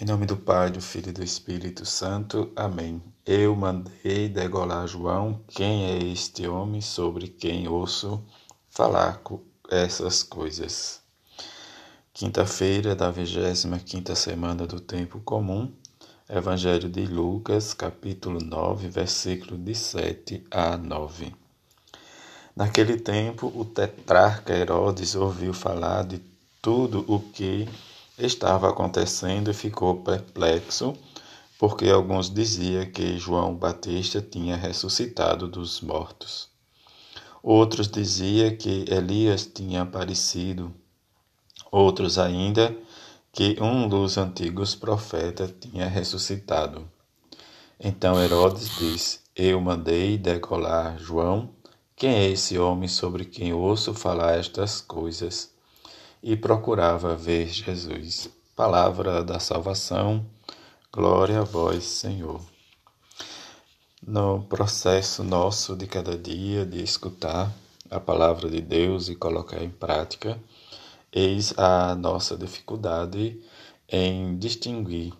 Em nome do Pai, do Filho e do Espírito Santo. Amém. Eu mandei degolar João, quem é este homem sobre quem ouço falar essas coisas. Quinta-feira da 25 semana do tempo comum. Evangelho de Lucas, capítulo 9, versículo de 7 a 9. Naquele tempo, o tetrarca Herodes ouviu falar de tudo o que estava acontecendo e ficou perplexo, porque alguns diziam que João Batista tinha ressuscitado dos mortos. Outros diziam que Elias tinha aparecido. Outros ainda que um dos antigos profetas tinha ressuscitado. Então Herodes disse: Eu mandei decolar João. Quem é esse homem sobre quem ouço falar estas coisas? E procurava ver Jesus. Palavra da salvação, glória a vós, Senhor. No processo nosso de cada dia de escutar a palavra de Deus e colocar em prática, eis a nossa dificuldade em distinguir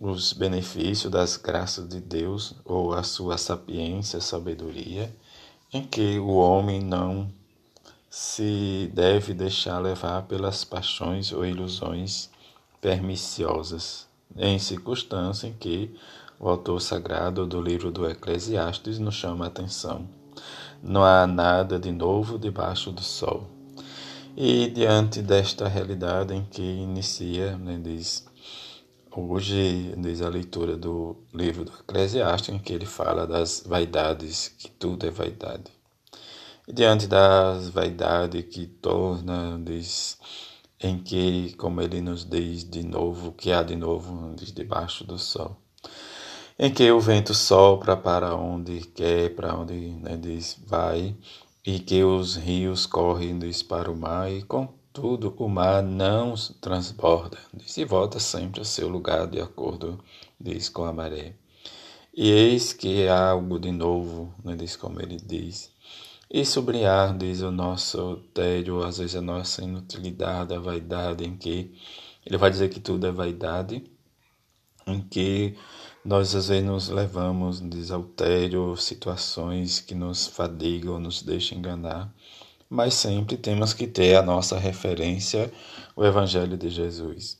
os benefícios das graças de Deus ou a sua sapiência, sabedoria, em que o homem não se deve deixar levar pelas paixões ou ilusões perniciosas, em circunstância em que o autor sagrado do livro do Eclesiastes nos chama a atenção. Não há nada de novo debaixo do sol. E diante desta realidade em que inicia, né, diz, hoje diz a leitura do livro do Eclesiastes, em que ele fala das vaidades, que tudo é vaidade. Diante das vaidades que torna, diz, em que, como ele nos diz de novo, que há de novo diz, debaixo do sol, em que o vento sopra para onde quer, para onde né, diz, vai, e que os rios correm diz, para o mar, e contudo o mar não transborda, diz, e volta sempre ao seu lugar de acordo diz, com a maré. E eis que há algo de novo, né, diz como ele diz, e sublinhar, diz o nosso tédio, às vezes a nossa inutilidade, a vaidade, em que ele vai dizer que tudo é vaidade, em que nós às vezes nos levamos, diz tédio, situações que nos fadigam, nos deixam enganar, mas sempre temos que ter a nossa referência, o Evangelho de Jesus.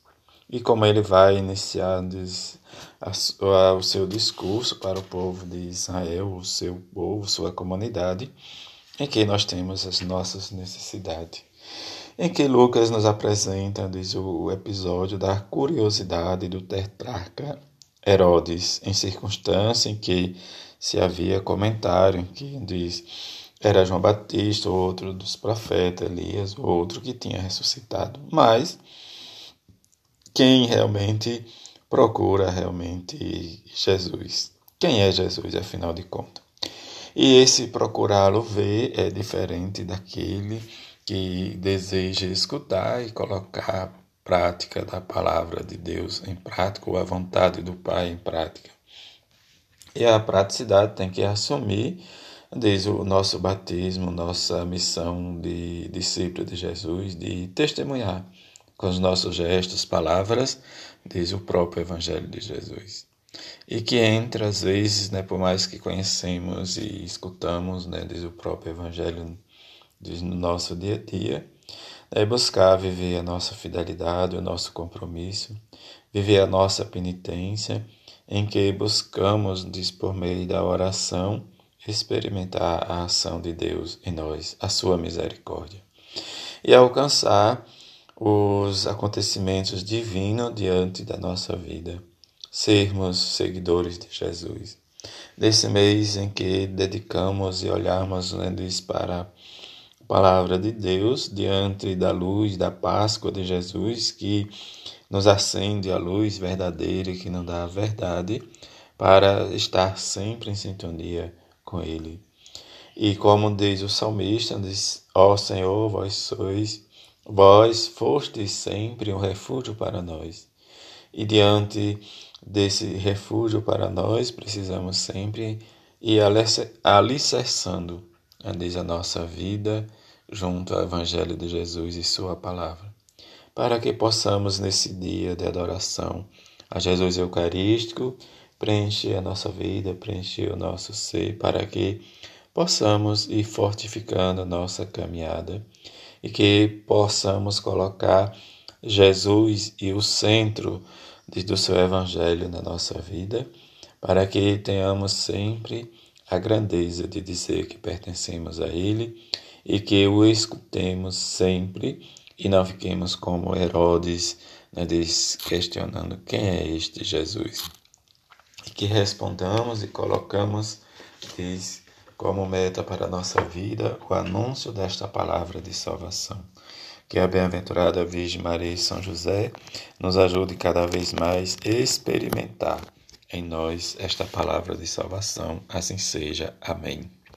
E como ele vai iniciar diz, a, a, o seu discurso para o povo de Israel, o seu povo, sua comunidade, em que nós temos as nossas necessidades. Em que Lucas nos apresenta, diz o episódio da curiosidade do tetrarca Herodes, em circunstância em que se havia comentário, que diz era João Batista, outro dos profetas, Elias, outro que tinha ressuscitado. Mas quem realmente procura realmente Jesus? Quem é Jesus, afinal de contas? E esse procurá-lo ver é diferente daquele que deseja escutar e colocar a prática da palavra de Deus em prática, ou a vontade do Pai em prática. E a praticidade tem que assumir desde o nosso batismo, nossa missão de discípulo de Jesus, de testemunhar com os nossos gestos, palavras, diz o próprio Evangelho de Jesus e que entra às vezes, né, por mais que conhecemos e escutamos, né, desde o próprio Evangelho, no nosso dia a dia, é buscar viver a nossa fidelidade, o nosso compromisso, viver a nossa penitência, em que buscamos, diz por meio da oração, experimentar a ação de Deus em nós, a sua misericórdia, e alcançar os acontecimentos divinos diante da nossa vida sermos seguidores de Jesus. Nesse mês em que dedicamos e olhamos né, para a palavra de Deus diante da luz da Páscoa de Jesus, que nos acende a luz verdadeira que nos dá a verdade, para estar sempre em sintonia com Ele. E como diz o salmista, diz: Ó oh Senhor, vós sois, vós fostes sempre um refúgio para nós. E diante desse refúgio para nós, precisamos sempre ir alicerçando a nossa vida junto ao Evangelho de Jesus e Sua palavra, para que possamos, nesse dia de adoração, a Jesus Eucarístico, preencher a nossa vida, preencher o nosso ser, para que possamos ir fortificando a nossa caminhada e que possamos colocar Jesus e o centro do seu Evangelho na nossa vida, para que tenhamos sempre a grandeza de dizer que pertencemos a Ele e que o escutemos sempre e não fiquemos como Herodes, né, questionando quem é este Jesus. E que respondamos e colocamos diz, como meta para a nossa vida o anúncio desta palavra de salvação. Que a bem-aventurada Virgem Maria e São José nos ajude cada vez mais a experimentar em nós esta palavra de salvação. Assim seja. Amém.